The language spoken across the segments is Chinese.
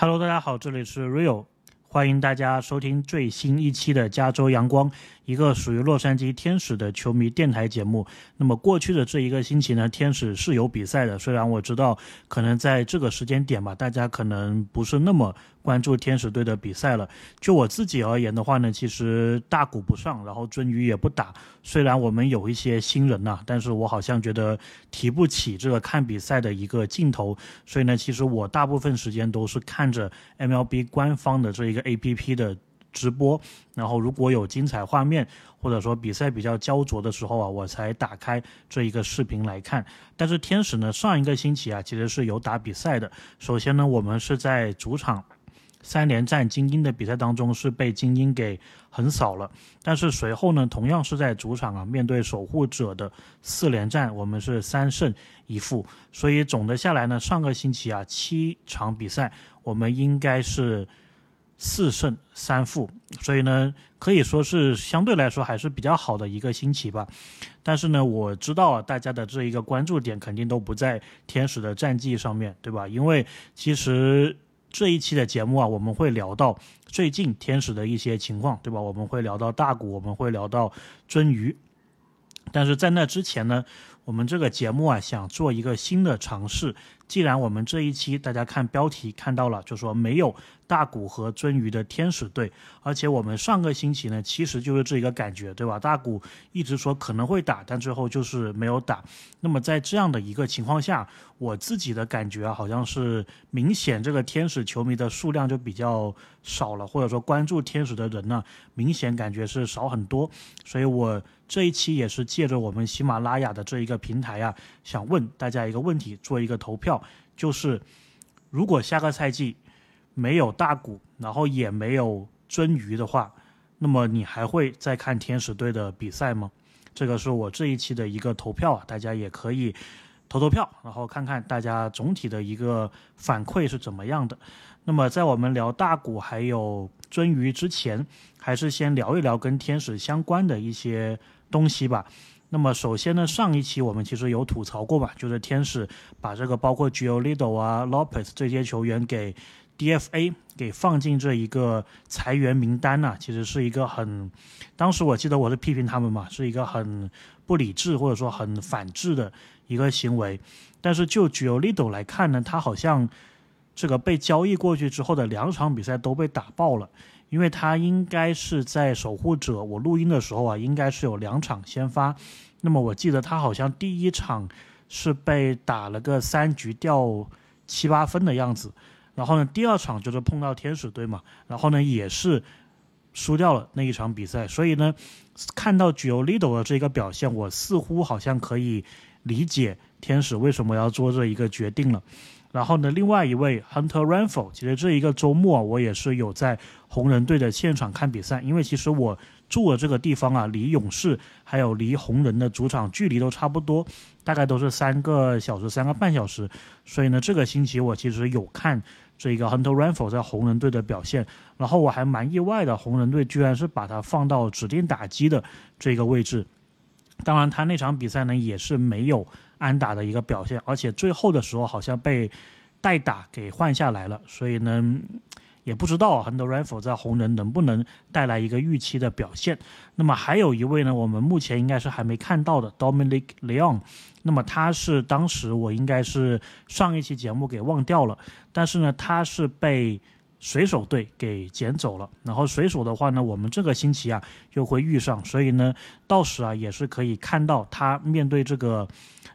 Hello，大家好，这里是 Rio，欢迎大家收听最新一期的加州阳光。一个属于洛杉矶天使的球迷电台节目。那么过去的这一个星期呢，天使是有比赛的。虽然我知道可能在这个时间点吧，大家可能不是那么关注天使队的比赛了。就我自己而言的话呢，其实大鼓不上，然后鳟鱼也不打。虽然我们有一些新人呐，但是我好像觉得提不起这个看比赛的一个劲头。所以呢，其实我大部分时间都是看着 MLB 官方的这一个 APP 的。直播，然后如果有精彩画面，或者说比赛比较焦灼的时候啊，我才打开这一个视频来看。但是天使呢，上一个星期啊，其实是有打比赛的。首先呢，我们是在主场三连战精英的比赛当中是被精英给横扫了。但是随后呢，同样是在主场啊，面对守护者的四连战，我们是三胜一负。所以总的下来呢，上个星期啊，七场比赛，我们应该是。四胜三负，所以呢，可以说是相对来说还是比较好的一个星期吧。但是呢，我知道啊，大家的这一个关注点肯定都不在天使的战绩上面对吧？因为其实这一期的节目啊，我们会聊到最近天使的一些情况，对吧？我们会聊到大股，我们会聊到鳟鱼。但是在那之前呢，我们这个节目啊，想做一个新的尝试。既然我们这一期大家看标题看到了，就说没有。大谷和鳟鱼的天使队，而且我们上个星期呢，其实就是这一个感觉，对吧？大谷一直说可能会打，但最后就是没有打。那么在这样的一个情况下，我自己的感觉啊，好像是明显这个天使球迷的数量就比较少了，或者说关注天使的人呢，明显感觉是少很多。所以我这一期也是借着我们喜马拉雅的这一个平台啊，想问大家一个问题，做一个投票，就是如果下个赛季。没有大股，然后也没有鳟鱼的话，那么你还会再看天使队的比赛吗？这个是我这一期的一个投票啊，大家也可以投投票，然后看看大家总体的一个反馈是怎么样的。那么在我们聊大股还有鳟鱼之前，还是先聊一聊跟天使相关的一些东西吧。那么首先呢，上一期我们其实有吐槽过吧，就是天使把这个包括 Giolito 啊、Lopez 这些球员给。DFA 给放进这一个裁员名单呢，其实是一个很，当时我记得我是批评他们嘛，是一个很不理智或者说很反智的一个行为。但是就 g i o l i d o 来看呢，他好像这个被交易过去之后的两场比赛都被打爆了，因为他应该是在守护者，我录音的时候啊，应该是有两场先发。那么我记得他好像第一场是被打了个三局掉七八分的样子。然后呢，第二场就是碰到天使队嘛，然后呢也是输掉了那一场比赛。所以呢，看到 Giolito 的这个表现，我似乎好像可以理解天使为什么要做这一个决定了。然后呢，另外一位 Hunter Renfro，其实这一个周末我也是有在红人队的现场看比赛，因为其实我住的这个地方啊，离勇士还有离红人的主场距离都差不多，大概都是三个小时、三个半小时。所以呢，这个星期我其实有看这个 Hunter Renfro 在红人队的表现，然后我还蛮意外的，红人队居然是把他放到指定打击的这个位置。当然，他那场比赛呢也是没有。安打的一个表现，而且最后的时候好像被代打给换下来了，所以呢，也不知道很多 rifle 在红人能不能带来一个预期的表现。那么还有一位呢，我们目前应该是还没看到的 Dominic Leon，那么他是当时我应该是上一期节目给忘掉了，但是呢，他是被。水手队给捡走了，然后水手的话呢，我们这个星期啊又会遇上，所以呢，到时啊也是可以看到他面对这个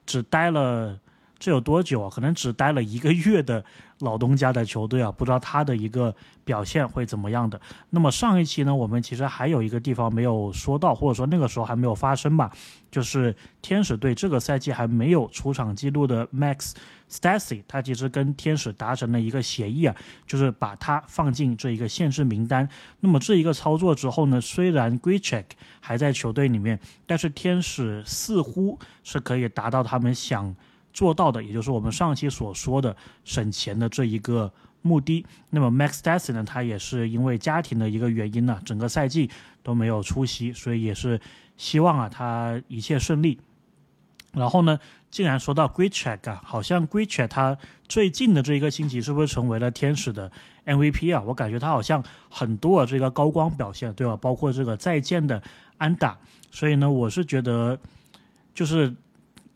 只待了这有多久啊？可能只待了一个月的。老东家的球队啊，不知道他的一个表现会怎么样的。那么上一期呢，我们其实还有一个地方没有说到，或者说那个时候还没有发生吧，就是天使队这个赛季还没有出场记录的 Max Stassi，他其实跟天使达成了一个协议啊，就是把他放进这一个限制名单。那么这一个操作之后呢，虽然 g r e c h e k 还在球队里面，但是天使似乎是可以达到他们想。做到的，也就是我们上期所说的省钱的这一个目的。那么 Max d a s s y 呢，他也是因为家庭的一个原因呢，整个赛季都没有出席，所以也是希望啊，他一切顺利。然后呢，既然说到 Great Check 啊，好像 Great Check 他最近的这一个星期是不是成为了天使的 MVP 啊？我感觉他好像很多的这个高光表现，对吧？包括这个再见的安打，所以呢，我是觉得就是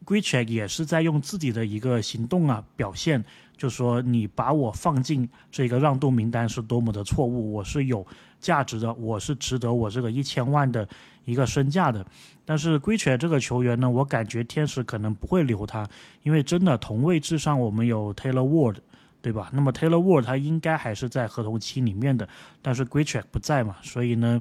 Gritchek 也是在用自己的一个行动啊表现。就说你把我放进这个让渡名单是多么的错误，我是有价值的，我是值得我这个一千万的一个身价的。但是归犬这个球员呢，我感觉天使可能不会留他，因为真的同位置上我们有 Taylor Ward，对吧？那么 Taylor Ward 他应该还是在合同期里面的，但是归犬不在嘛，所以呢，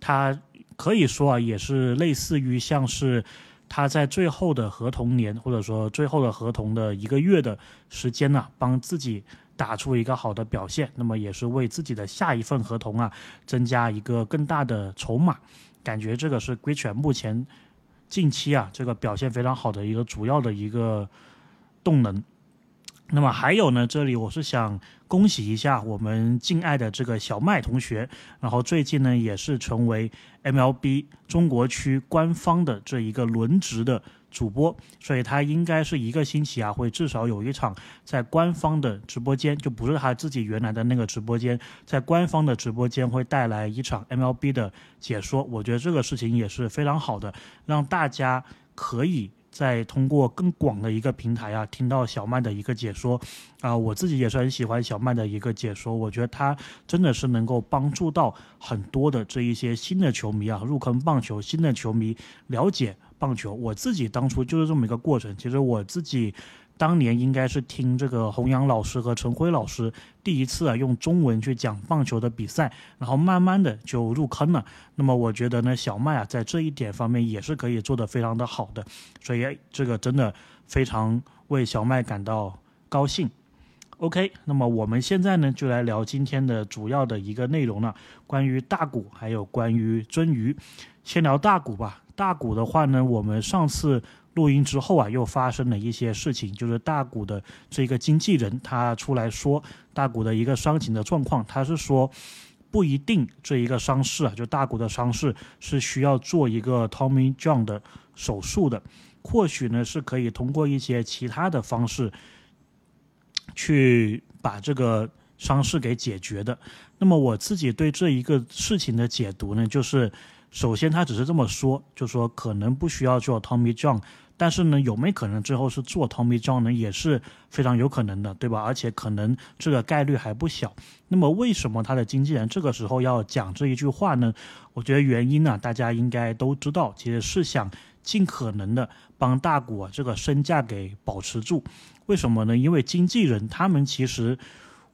他可以说啊，也是类似于像是。他在最后的合同年，或者说最后的合同的一个月的时间呢，帮自己打出一个好的表现，那么也是为自己的下一份合同啊增加一个更大的筹码。感觉这个是归犬目前近期啊这个表现非常好的一个主要的一个动能。那么还有呢，这里我是想恭喜一下我们敬爱的这个小麦同学，然后最近呢也是成为 MLB 中国区官方的这一个轮值的主播，所以他应该是一个星期啊会至少有一场在官方的直播间，就不是他自己原来的那个直播间，在官方的直播间会带来一场 MLB 的解说，我觉得这个事情也是非常好的，让大家可以。在通过更广的一个平台啊，听到小曼的一个解说啊，我自己也是很喜欢小曼的一个解说，我觉得他真的是能够帮助到很多的这一些新的球迷啊，入坑棒球，新的球迷了解棒球。我自己当初就是这么一个过程，其实我自己。当年应该是听这个洪阳老师和陈辉老师第一次啊用中文去讲棒球的比赛，然后慢慢的就入坑了。那么我觉得呢，小麦啊在这一点方面也是可以做得非常的好的，所以这个真的非常为小麦感到高兴。OK，那么我们现在呢就来聊今天的主要的一个内容了，关于大股还有关于鳟鱼。先聊大股吧。大股的话呢，我们上次。录音之后啊，又发生了一些事情，就是大谷的这个经纪人他出来说大谷的一个伤情的状况，他是说不一定这一个伤势啊，就大谷的伤势是需要做一个 Tommy John 的手术的，或许呢是可以通过一些其他的方式去把这个伤势给解决的。那么我自己对这一个事情的解读呢，就是首先他只是这么说，就说可能不需要做 Tommy John。但是呢，有没有可能最后是做 Tommy John 呢？也是非常有可能的，对吧？而且可能这个概率还不小。那么为什么他的经纪人这个时候要讲这一句话呢？我觉得原因呢，大家应该都知道，其实是想尽可能的帮大股这个身价给保持住。为什么呢？因为经纪人他们其实。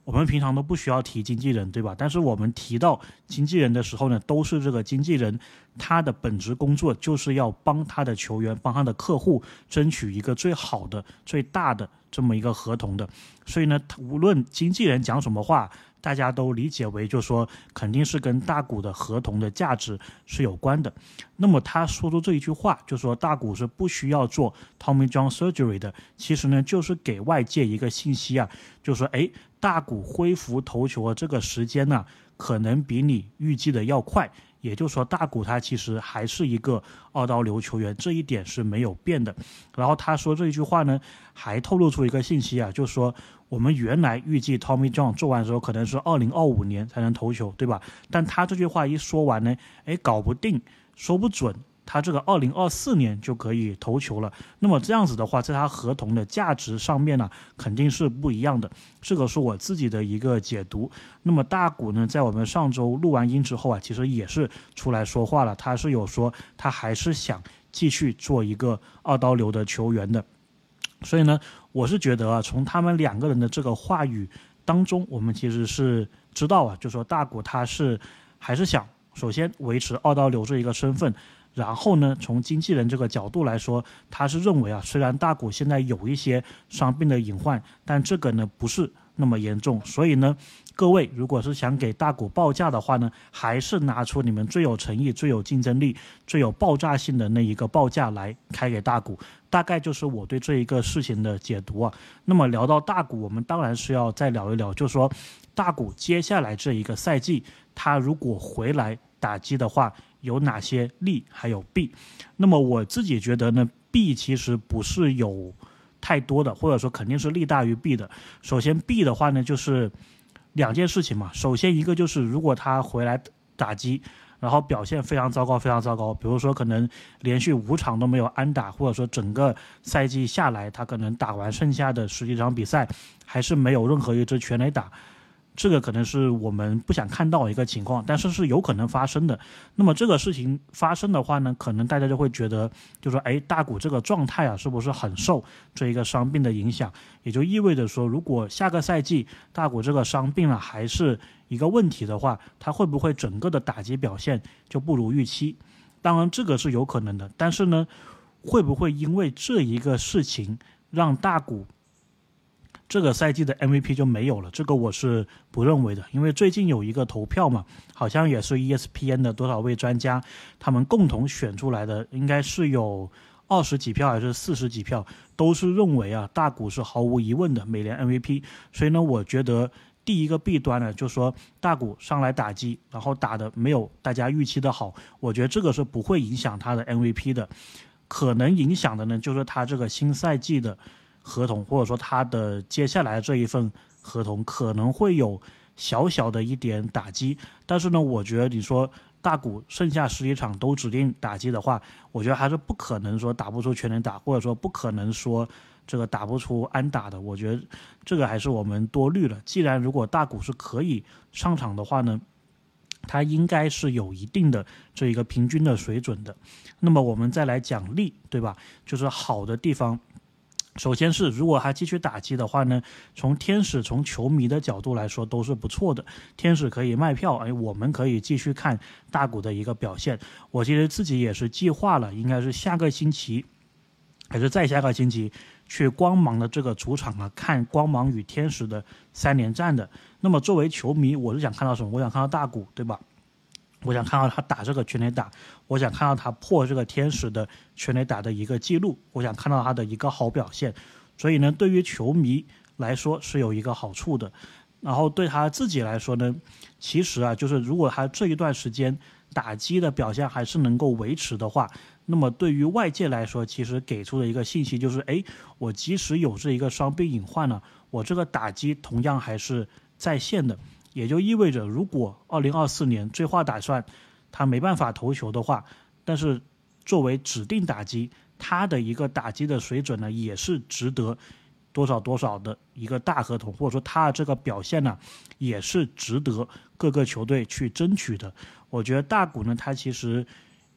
我们平常都不需要提经纪人，对吧？但是我们提到经纪人的时候呢，都是这个经纪人他的本职工作就是要帮他的球员、帮他的客户争取一个最好的、最大的这么一个合同的。所以呢，无论经纪人讲什么话，大家都理解为就是说肯定是跟大股的合同的价值是有关的。那么他说出这一句话，就说大股是不需要做 Tommy John surgery 的，其实呢就是给外界一个信息啊，就说哎。大谷恢复投球的这个时间呢，可能比你预计的要快。也就是说，大谷他其实还是一个二刀流球员，这一点是没有变的。然后他说这一句话呢，还透露出一个信息啊，就是说我们原来预计 Tommy John 做完之后可能是二零二五年才能投球，对吧？但他这句话一说完呢，哎，搞不定，说不准。他这个二零二四年就可以投球了，那么这样子的话，在他合同的价值上面呢，肯定是不一样的。这个是我自己的一个解读。那么大谷呢，在我们上周录完音之后啊，其实也是出来说话了，他是有说他还是想继续做一个二刀流的球员的。所以呢，我是觉得啊，从他们两个人的这个话语当中，我们其实是知道啊，就说大谷他是还是想首先维持二刀流这一个身份。然后呢，从经纪人这个角度来说，他是认为啊，虽然大谷现在有一些伤病的隐患，但这个呢不是那么严重。所以呢，各位如果是想给大股报价的话呢，还是拿出你们最有诚意、最有竞争力、最有爆炸性的那一个报价来开给大股。大概就是我对这一个事情的解读啊。那么聊到大股，我们当然是要再聊一聊，就是说大股接下来这一个赛季，他如果回来打击的话。有哪些利还有弊？那么我自己觉得呢，弊其实不是有太多的，或者说肯定是利大于弊的。首先弊的话呢，就是两件事情嘛。首先一个就是如果他回来打击。然后表现非常糟糕，非常糟糕。比如说，可能连续五场都没有安打，或者说整个赛季下来，他可能打完剩下的十几场比赛，还是没有任何一支全垒打。这个可能是我们不想看到一个情况，但是是有可能发生的。那么这个事情发生的话呢，可能大家就会觉得，就说，哎，大股这个状态啊，是不是很受这一个伤病的影响？也就意味着说，如果下个赛季大股这个伤病啊还是一个问题的话，他会不会整个的打击表现就不如预期？当然这个是有可能的，但是呢，会不会因为这一个事情让大股？这个赛季的 MVP 就没有了，这个我是不认为的，因为最近有一个投票嘛，好像也是 ESPN 的多少位专家他们共同选出来的，应该是有二十几票还是四十几票，都是认为啊大谷是毫无疑问的美联 MVP。所以呢，我觉得第一个弊端呢，就是说大谷上来打击，然后打的没有大家预期的好，我觉得这个是不会影响他的 MVP 的，可能影响的呢，就是他这个新赛季的。合同或者说他的接下来这一份合同可能会有小小的一点打击，但是呢，我觉得你说大股剩下十几场都指定打击的话，我觉得还是不可能说打不出全能打，或者说不可能说这个打不出安打的。我觉得这个还是我们多虑了。既然如果大股是可以上场的话呢，他应该是有一定的这一个平均的水准的。那么我们再来奖励，对吧？就是好的地方。首先是，如果他继续打击的话呢，从天使、从球迷的角度来说都是不错的。天使可以卖票，哎，我们可以继续看大谷的一个表现。我其实自己也是计划了，应该是下个星期，还是再下个星期，去光芒的这个主场啊，看光芒与天使的三连战的。那么作为球迷，我是想看到什么？我想看到大谷，对吧？我想看到他打这个全垒打，我想看到他破这个天使的全垒打的一个记录，我想看到他的一个好表现。所以呢，对于球迷来说是有一个好处的。然后对他自己来说呢，其实啊，就是如果他这一段时间打击的表现还是能够维持的话，那么对于外界来说，其实给出的一个信息就是，哎，我即使有这一个伤病隐患呢，我这个打击同样还是在线的。也就意味着，如果二零二四年最坏打算他没办法投球的话，但是作为指定打击，他的一个打击的水准呢，也是值得多少多少的一个大合同，或者说他的这个表现呢，也是值得各个球队去争取的。我觉得大谷呢，他其实。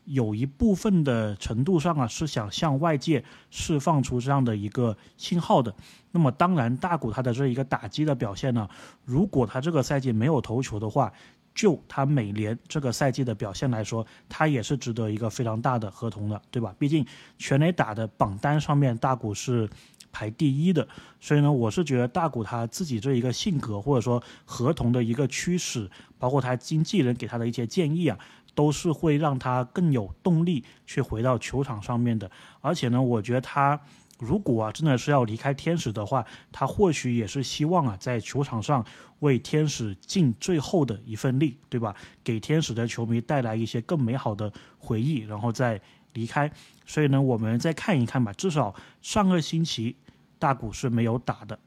有一部分的程度上啊，是想向外界释放出这样的一个信号的。那么，当然，大谷他的这一个打击的表现呢，如果他这个赛季没有投球的话，就他每年这个赛季的表现来说，他也是值得一个非常大的合同的，对吧？毕竟全垒打的榜单上面，大谷是排第一的。所以呢，我是觉得大谷他自己这一个性格，或者说合同的一个驱使，包括他经纪人给他的一些建议啊。都是会让他更有动力去回到球场上面的，而且呢，我觉得他如果啊真的是要离开天使的话，他或许也是希望啊在球场上为天使尽最后的一份力，对吧？给天使的球迷带来一些更美好的回忆，然后再离开。所以呢，我们再看一看吧，至少上个星期大股是没有打的。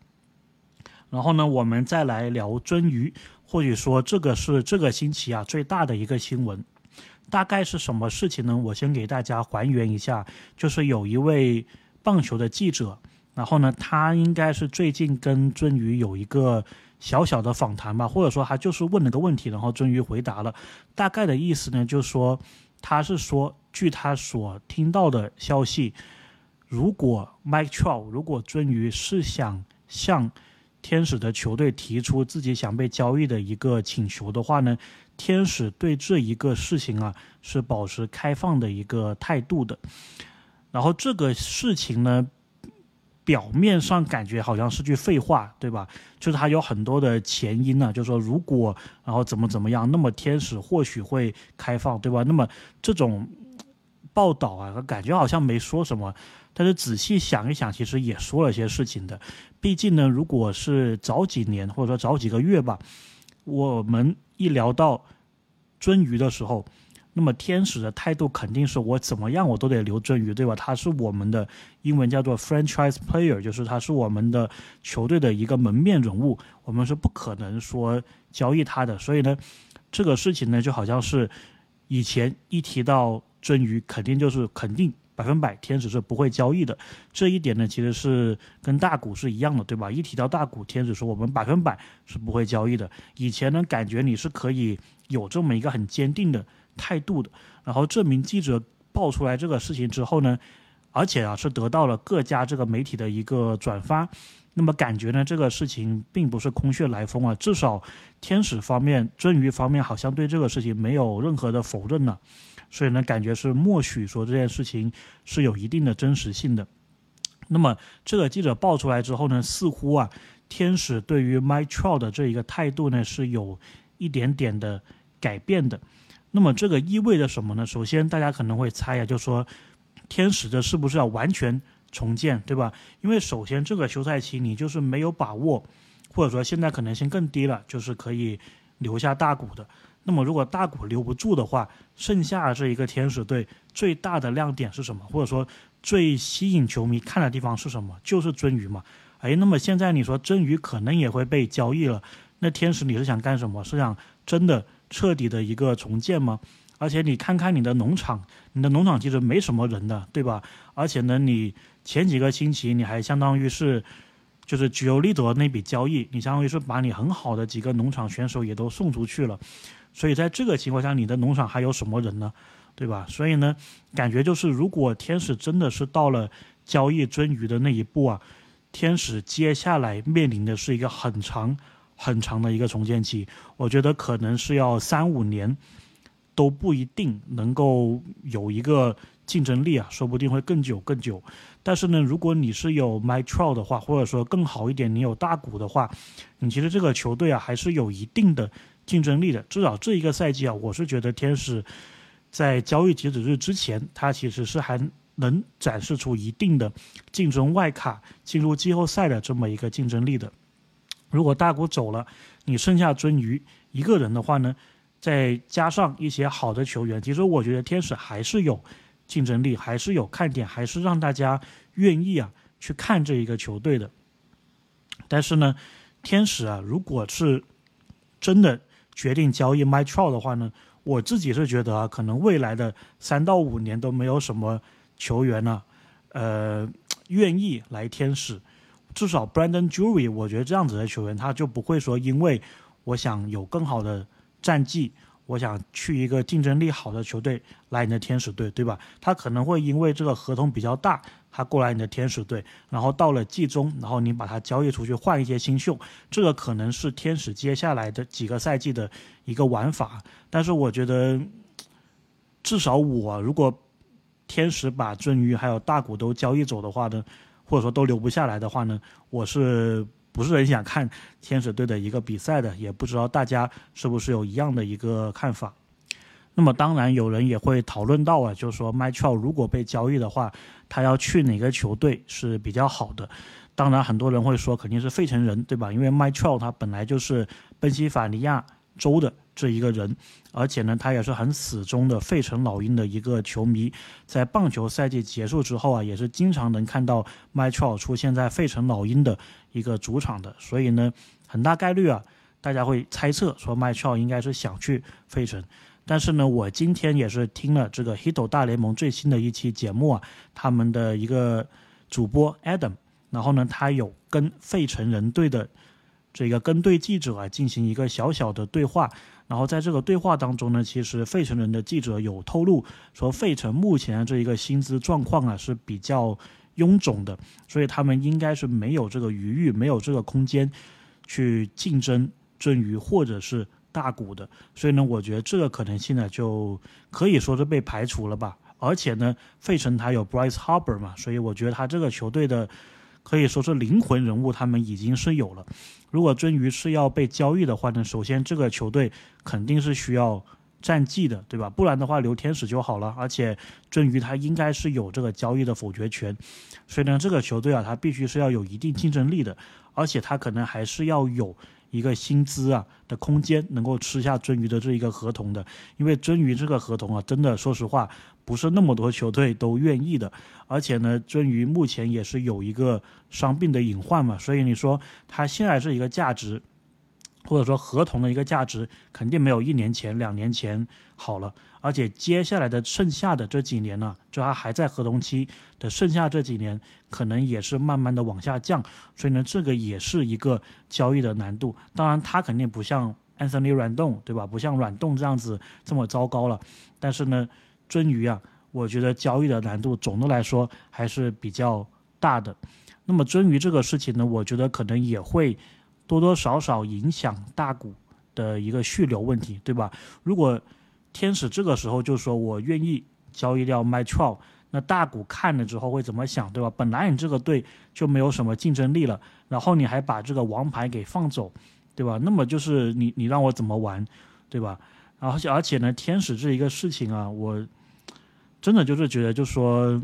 然后呢，我们再来聊鳟鱼，或者说这个是这个星期啊最大的一个新闻。大概是什么事情呢？我先给大家还原一下，就是有一位棒球的记者，然后呢，他应该是最近跟鳟鱼有一个小小的访谈吧，或者说他就是问了个问题，然后鳟鱼回答了。大概的意思呢，就是说他是说，据他所听到的消息，如果 Mike Trout，如果鳟鱼是想向天使的球队提出自己想被交易的一个请求的话呢？天使对这一个事情啊是保持开放的一个态度的，然后这个事情呢，表面上感觉好像是句废话，对吧？就是它有很多的前因呢，就是说如果然后怎么怎么样，那么天使或许会开放，对吧？那么这种报道啊，感觉好像没说什么，但是仔细想一想，其实也说了些事情的。毕竟呢，如果是早几年或者说早几个月吧，我们。一聊到鳟鱼的时候，那么天使的态度肯定是我怎么样我都得留鳟鱼，对吧？他是我们的英文叫做 franchise player，就是他是我们的球队的一个门面人物，我们是不可能说交易他的。所以呢，这个事情呢就好像是以前一提到鳟鱼，肯定就是肯定。百分百天使是不会交易的，这一点呢，其实是跟大股是一样的，对吧？一提到大股，天使说我们百分百是不会交易的。以前呢，感觉你是可以有这么一个很坚定的态度的。然后这名记者爆出来这个事情之后呢，而且啊是得到了各家这个媒体的一个转发，那么感觉呢这个事情并不是空穴来风啊，至少天使方面、鳟鱼方面好像对这个事情没有任何的否认呢。所以呢，感觉是默许说这件事情是有一定的真实性的。那么这个记者爆出来之后呢，似乎啊，天使对于 My Trout 的这一个态度呢，是有一点点的改变的。那么这个意味着什么呢？首先，大家可能会猜呀，就说天使这是不是要完全重建，对吧？因为首先这个休赛期你就是没有把握，或者说现在可能性更低了，就是可以留下大股的。那么，如果大股留不住的话，剩下这一个天使队最大的亮点是什么？或者说最吸引球迷看的地方是什么？就是鳟鱼嘛。哎，那么现在你说鳟鱼可能也会被交易了，那天使你是想干什么？是想真的彻底的一个重建吗？而且你看看你的农场，你的农场其实没什么人的，对吧？而且呢，你前几个星期你还相当于是。就是举欧利德那笔交易，你相当于是把你很好的几个农场选手也都送出去了，所以在这个情况下，你的农场还有什么人呢？对吧？所以呢，感觉就是如果天使真的是到了交易鳟鱼的那一步啊，天使接下来面临的是一个很长很长的一个重建期，我觉得可能是要三五年都不一定能够有一个竞争力啊，说不定会更久更久。但是呢，如果你是有 My Trout 的话，或者说更好一点，你有大股的话，你其实这个球队啊还是有一定的竞争力的。至少这一个赛季啊，我是觉得天使在交易截止日之前，他其实是还能展示出一定的竞争外卡、进入季后赛的这么一个竞争力的。如果大股走了，你剩下鳟鱼一个人的话呢，再加上一些好的球员，其实我觉得天使还是有。竞争力还是有看点，还是让大家愿意啊去看这一个球队的。但是呢，天使啊，如果是真的决定交易 My Trout 的话呢，我自己是觉得啊，可能未来的三到五年都没有什么球员呢，呃，愿意来天使。至少 Brandon Jury，我觉得这样子的球员他就不会说，因为我想有更好的战绩。我想去一个竞争力好的球队来你的天使队，对吧？他可能会因为这个合同比较大，他过来你的天使队，然后到了季中，然后你把他交易出去换一些新秀，这个可能是天使接下来的几个赛季的一个玩法。但是我觉得，至少我如果天使把鳟鱼还有大股都交易走的话呢，或者说都留不下来的话呢，我是。不是很想看天使队的一个比赛的，也不知道大家是不是有一样的一个看法。那么当然有人也会讨论到啊，就是说，Mychal 如果被交易的话，他要去哪个球队是比较好的？当然很多人会说肯定是费城人，对吧？因为 Mychal 他本来就是宾夕法尼亚州的。这一个人，而且呢，他也是很死忠的费城老鹰的一个球迷，在棒球赛季结束之后啊，也是经常能看到 My t r l 出现在费城老鹰的一个主场的，所以呢，很大概率啊，大家会猜测说 My t r l 应该是想去费城，但是呢，我今天也是听了这个 h i t 大联盟最新的一期节目啊，他们的一个主播 Adam，然后呢，他有跟费城人队的这个跟队记者啊进行一个小小的对话。然后在这个对话当中呢，其实费城人的记者有透露说，费城目前这一个薪资状况啊是比较臃肿的，所以他们应该是没有这个余裕，没有这个空间去竞争鳟鱼或者是大股的。所以呢，我觉得这个可能性呢就可以说是被排除了吧。而且呢，费城他有 Bryce Harper 嘛，所以我觉得他这个球队的。可以说是灵魂人物，他们已经是有了。如果真鱼是要被交易的话呢，首先这个球队肯定是需要战绩的，对吧？不然的话留天使就好了。而且真鱼他应该是有这个交易的否决权，所以呢，这个球队啊，他必须是要有一定竞争力的，而且他可能还是要有一个薪资啊的空间，能够吃下鳟鱼的这一个合同的。因为鳟鱼这个合同啊，真的说实话不是那么多球队都愿意的。而且呢，鳟鱼目前也是有一个伤病的隐患嘛，所以你说他现在是一个价值。或者说合同的一个价值肯定没有一年前、两年前好了，而且接下来的剩下的这几年呢，就他还在合同期的剩下这几年，可能也是慢慢的往下降，所以呢，这个也是一个交易的难度。当然，它肯定不像安森尼软动，对吧？不像软动这样子这么糟糕了。但是呢，鳟鱼啊，我觉得交易的难度总的来说还是比较大的。那么鳟鱼这个事情呢，我觉得可能也会。多多少少影响大股的一个续留问题，对吧？如果天使这个时候就说我愿意交易掉 My Twelve，那大股看了之后会怎么想，对吧？本来你这个队就没有什么竞争力了，然后你还把这个王牌给放走，对吧？那么就是你你让我怎么玩，对吧？然后而且呢，天使这一个事情啊，我真的就是觉得，就说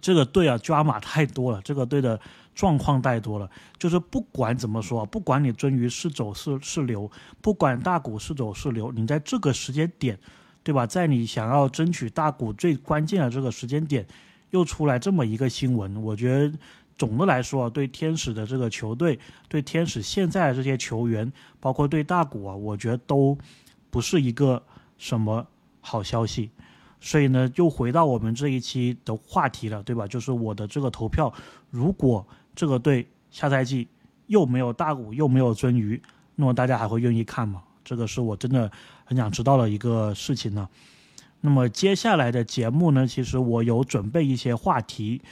这个队啊抓马太多了，这个队的。状况太多了，就是不管怎么说，不管你鳟鱼是走是是留，不管大股是走是留，你在这个时间点，对吧？在你想要争取大股最关键的这个时间点，又出来这么一个新闻，我觉得总的来说，对天使的这个球队，对天使现在的这些球员，包括对大股啊，我觉得都不是一个什么好消息。所以呢，又回到我们这一期的话题了，对吧？就是我的这个投票，如果这个队下赛季又没有大股又没有尊鱼，那么大家还会愿意看吗？这个是我真的很想知道的一个事情呢。那么接下来的节目呢，其实我有准备一些话题，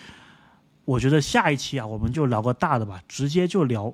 我觉得下一期啊，我们就聊个大的吧，直接就聊。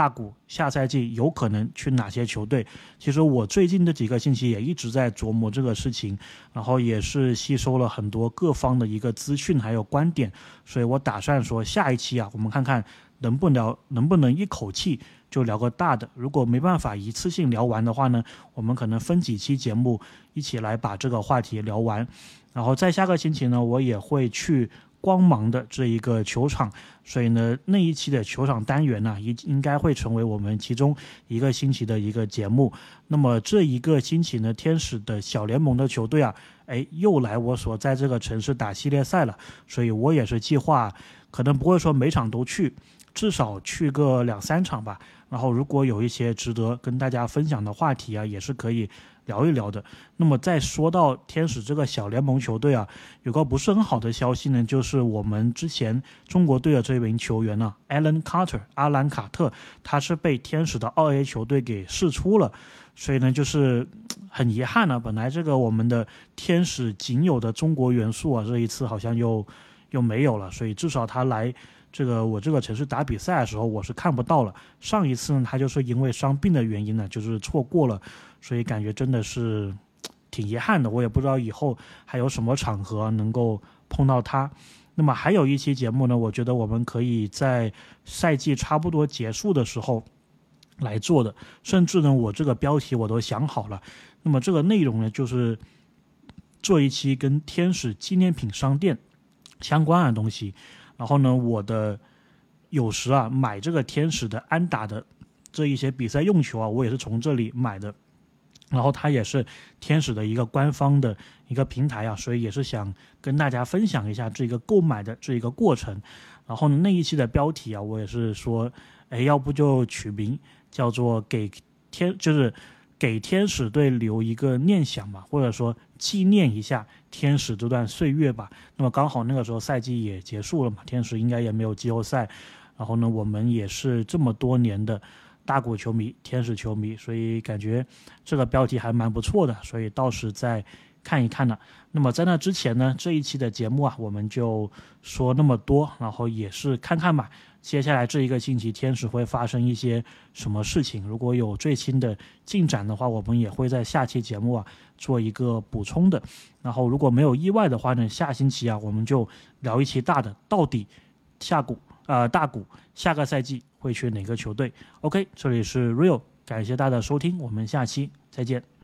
大股下赛季有可能去哪些球队？其实我最近这几个星期也一直在琢磨这个事情，然后也是吸收了很多各方的一个资讯还有观点，所以我打算说下一期啊，我们看看能不能能不能一口气就聊个大的。如果没办法一次性聊完的话呢，我们可能分几期节目一起来把这个话题聊完。然后在下个星期呢，我也会去。光芒的这一个球场，所以呢，那一期的球场单元呢，应应该会成为我们其中一个星期的一个节目。那么这一个星期呢，天使的小联盟的球队啊，哎，又来我所在这个城市打系列赛了，所以我也是计划，可能不会说每场都去，至少去个两三场吧。然后如果有一些值得跟大家分享的话题啊，也是可以。聊一聊的，那么再说到天使这个小联盟球队啊，有个不是很好的消息呢，就是我们之前中国队的这名球员呢，Alan Carter 阿兰卡特，他是被天使的二 A 球队给释出了，所以呢，就是 很遗憾呢，本来这个我们的天使仅有的中国元素啊，这一次好像又又没有了，所以至少他来。这个我这个城市打比赛的时候，我是看不到了。上一次呢，他就是因为伤病的原因呢，就是错过了，所以感觉真的是挺遗憾的。我也不知道以后还有什么场合能够碰到他。那么还有一期节目呢，我觉得我们可以在赛季差不多结束的时候来做的，甚至呢，我这个标题我都想好了。那么这个内容呢，就是做一期跟天使纪念品商店相关的东西。然后呢，我的有时啊买这个天使的安打的这一些比赛用球啊，我也是从这里买的。然后它也是天使的一个官方的一个平台啊，所以也是想跟大家分享一下这个购买的这一个过程。然后那一期的标题啊，我也是说，哎，要不就取名叫做给天，就是给天使队留一个念想吧，或者说纪念一下。天使这段岁月吧，那么刚好那个时候赛季也结束了嘛，天使应该也没有季后赛，然后呢，我们也是这么多年的大股球迷，天使球迷，所以感觉这个标题还蛮不错的，所以到时再看一看呢。那么在那之前呢，这一期的节目啊，我们就说那么多，然后也是看看吧。接下来这一个星期，天使会发生一些什么事情？如果有最新的进展的话，我们也会在下期节目啊做一个补充的。然后如果没有意外的话呢，下星期啊我们就聊一期大的，到底下股呃大股下个赛季会去哪个球队？OK，这里是 Real，感谢大家的收听，我们下期再见。